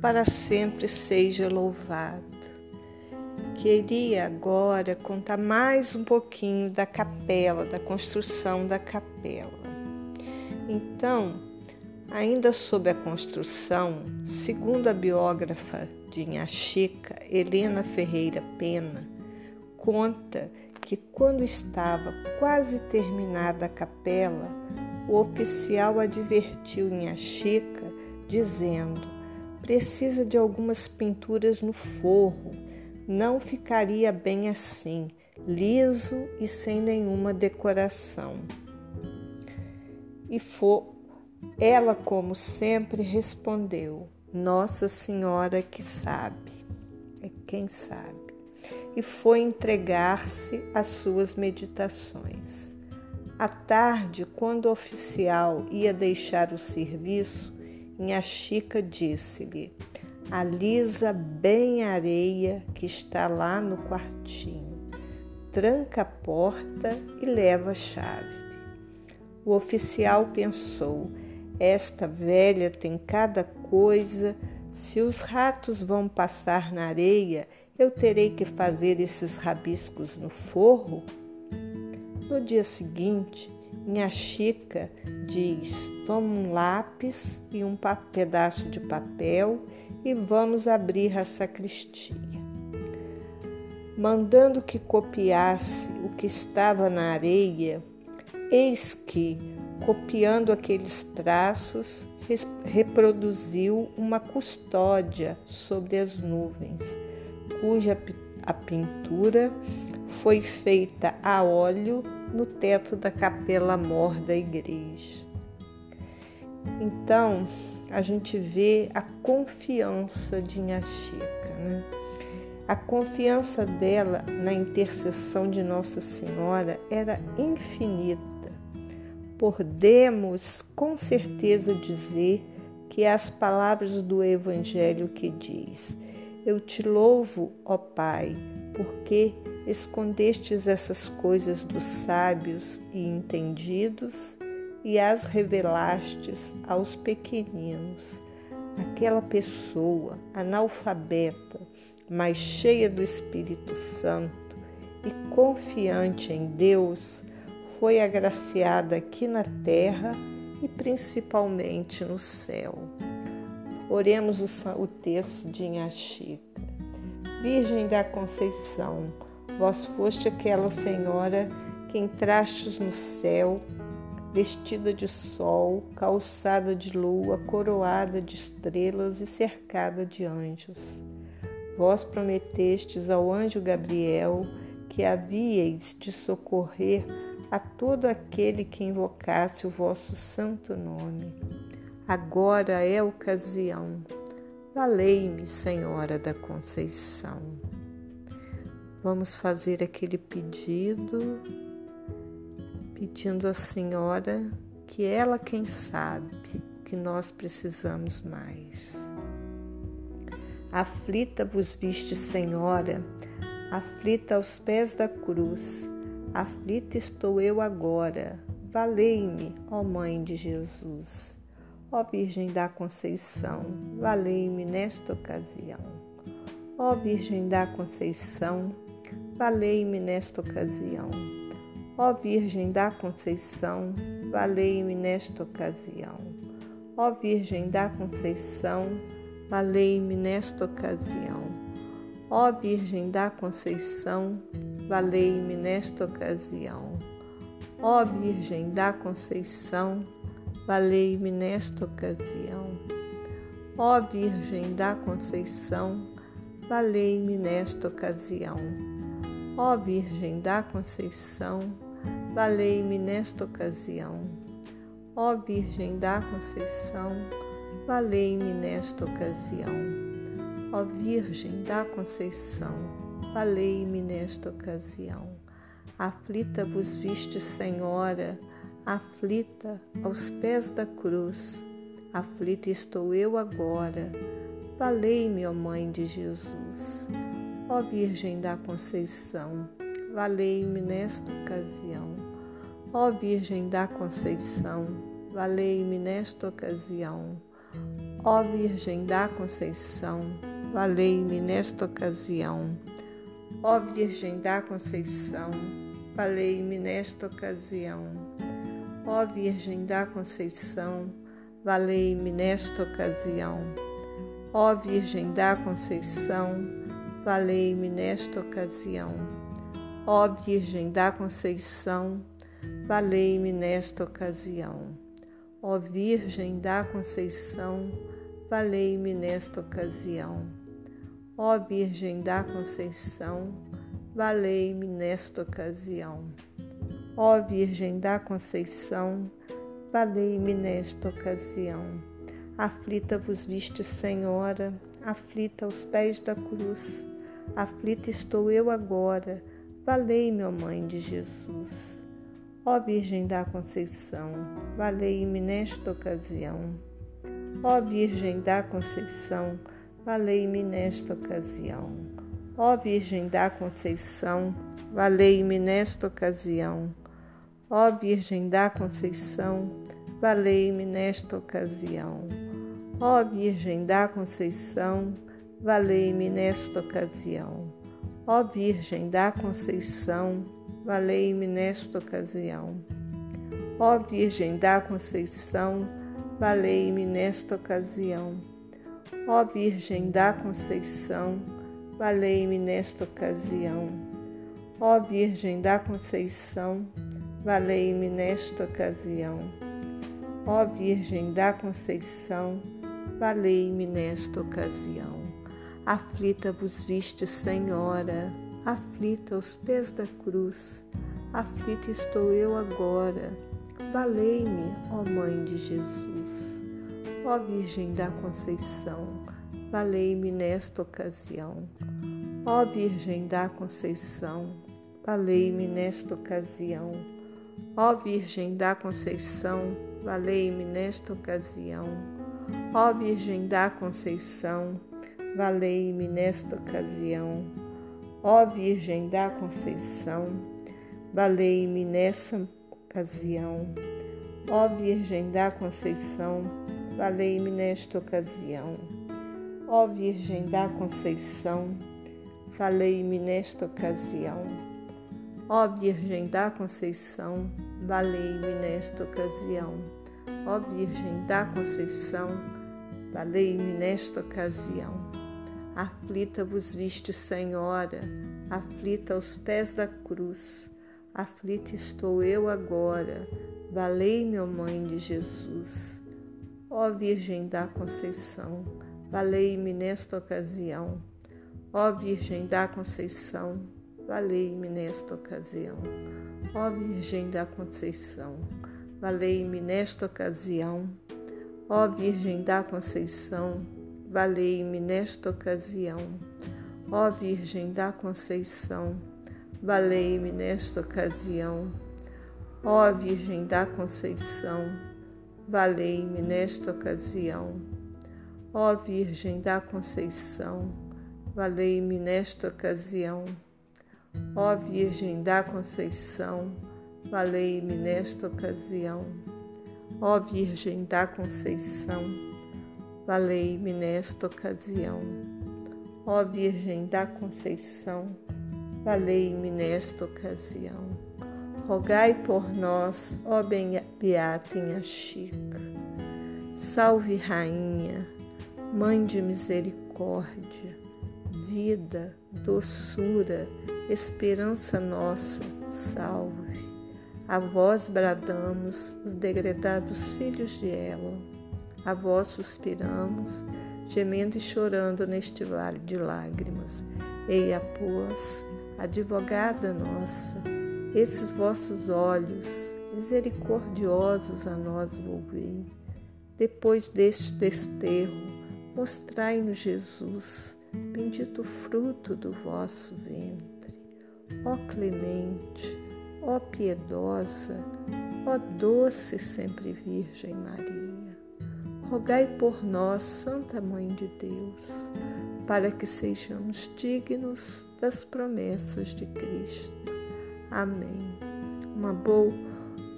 para sempre seja louvado. Queria agora contar mais um pouquinho da capela, da construção da capela. Então, ainda sobre a construção, segundo a biógrafa de Inhaxica, Helena Ferreira Pena, conta que quando estava quase terminada a capela, o oficial advertiu Inhaxica, dizendo: precisa de algumas pinturas no forro, não ficaria bem assim, liso e sem nenhuma decoração. E for, ela, como sempre, respondeu: Nossa Senhora que sabe, é quem sabe e foi entregar-se às suas meditações. À tarde, quando o oficial ia deixar o serviço, Inha Chica disse-lhe: Alisa bem a areia que está lá no quartinho, tranca a porta e leva a chave. O oficial pensou: Esta velha tem cada coisa, se os ratos vão passar na areia, eu terei que fazer esses rabiscos no forro? No dia seguinte, minha Chica diz: toma um lápis e um pedaço de papel e vamos abrir a sacristia. Mandando que copiasse o que estava na areia, eis que, copiando aqueles traços, reproduziu uma custódia sobre as nuvens cuja a pintura foi feita a óleo no teto da capela mor da igreja. Então, a gente vê a confiança de Inha Chica, né? A confiança dela na intercessão de Nossa Senhora era infinita. Podemos com certeza dizer que é as palavras do Evangelho que diz: eu te louvo, ó Pai, porque escondestes essas coisas dos sábios e entendidos e as revelastes aos pequeninos. Aquela pessoa analfabeta, mas cheia do Espírito Santo e confiante em Deus, foi agraciada aqui na terra e principalmente no céu. Oremos o, o terço de Inhaxica. Virgem da Conceição, vós foste aquela senhora que entrastes no céu, vestida de sol, calçada de lua, coroada de estrelas e cercada de anjos. Vós prometestes ao anjo Gabriel que havíeis de socorrer a todo aquele que invocasse o vosso santo nome. Agora é a ocasião. Valei-me, Senhora da Conceição. Vamos fazer aquele pedido, pedindo à Senhora que ela quem sabe que nós precisamos mais. Aflita vos viste, Senhora, aflita aos pés da cruz, aflita estou eu agora. Valei-me, ó Mãe de Jesus. Ó Virgem da Conceição, valei-me nesta ocasião. Ó Virgem da Conceição, valei-me nesta ocasião. Ó Virgem da Conceição, valei-me nesta ocasião. Ó Virgem da Conceição, valei-me nesta ocasião. Ó Virgem da Conceição, valei-me nesta ocasião. Ó Virgem da Conceição, valei-me nesta ocasião. Ó Virgem da Conceição, valei-me nesta ocasião. Ó Virgem da Conceição, valei-me nesta ocasião. Ó Virgem da Conceição, valei-me nesta ocasião. Ó Virgem da Conceição, valei-me nesta ocasião. Aflita vos viste, Senhora, aflita aos pés da cruz. Aflita estou eu agora. Valei-me, ó Mãe de Jesus. Ó Virgem da Conceição, valei-me nesta ocasião. Ó Virgem da Conceição, valei-me nesta ocasião. Ó Virgem da Conceição, valei-me nesta ocasião. Ó Virgem da Conceição, valei-me nesta ocasião. Ó Virgem da Conceição, valei-me nesta ocasião. Ó Virgem da Conceição, valei-me nesta ocasião. Ó Virgem da Conceição, valei-me nesta ocasião. Ó Virgem da Conceição, valei-me nesta ocasião. Ó Virgem da Conceição, valei-me nesta ocasião. Ó Virgem da Conceição, valei-me nesta ocasião. Aflita vos viste, Senhora, aflita aos pés da cruz. Aflita estou eu agora, valei-me, ó Mãe de Jesus. Ó Virgem da Conceição, valei-me nesta ocasião. Ó Virgem da Conceição, valei-me nesta ocasião. Ó Virgem da Conceição, valei-me nesta ocasião. Ó Virgem da Conceição, valei-me nesta ocasião. Ó Virgem da Conceição, valei-me nesta ocasião. Ó Virgem da Conceição, valei-me nesta ocasião. Ó Virgem da Conceição, valei-me nesta ocasião. Ó Virgem da Conceição, valei-me nesta ocasião. Ó Virgem da Conceição, valei-me nesta ocasião. Ó Virgem da Conceição, valei-me nesta ocasião. Aflita vos viste, Senhora, aflita aos pés da cruz, aflita estou eu agora. Valei-me, ó Mãe de Jesus, ó Virgem da Conceição, valei-me nesta ocasião. Ó Virgem da Conceição, valei-me nesta ocasião. Ó Virgem da Conceição, valei-me nesta ocasião. Ó Virgem da Conceição, valei-me nesta ocasião. Ó Virgem da Conceição, valei-me nessa ocasião. Ó Virgem da Conceição, valei-me nesta ocasião. Ó Virgem da Conceição, valei-me nesta ocasião. Ó Virgem da Conceição, valei-me nesta ocasião. Ó Virgem da Conceição, valei-me nesta ocasião. Aflita vos viste, Senhora, aflita aos pés da cruz. Aflita estou eu agora, valei-me, ó Mãe de Jesus. Ó Virgem da Conceição, valei-me nesta ocasião. Ó Virgem da Conceição, valei-me nesta ocasião. Ó Virgem da Conceição, valei-me nesta ocasião. Ó Virgem da Conceição, valei-me nesta ocasião. Ó Virgem da Conceição, valei-me nesta ocasião. Ó Virgem da Conceição, valei-me nesta ocasião. Ó Virgem da Conceição, valei-me nesta ocasião. Ó Virgem da Conceição, valei-me nesta ocasião. Ó Virgem da Conceição, valei-me nesta ocasião. Ó Virgem da Conceição, valei-me nesta ocasião. Rogai por nós, ó Beata Inha Chica. Salve, Rainha, Mãe de Misericórdia, vida, doçura, esperança nossa, salve. A vós bradamos, os degredados filhos de Ela a vós suspiramos, gemendo e chorando neste vale de lágrimas. Eia, pois, advogada nossa, esses vossos olhos misericordiosos a nós volvei. Depois deste desterro, mostrai-nos Jesus, bendito fruto do vosso ventre. Ó clemente, ó piedosa, ó doce sempre Virgem Maria rogai por nós, Santa Mãe de Deus, para que sejamos dignos das promessas de Cristo. Amém. Uma boa,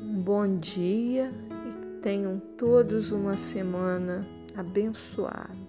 um bom dia e tenham todos uma semana abençoado.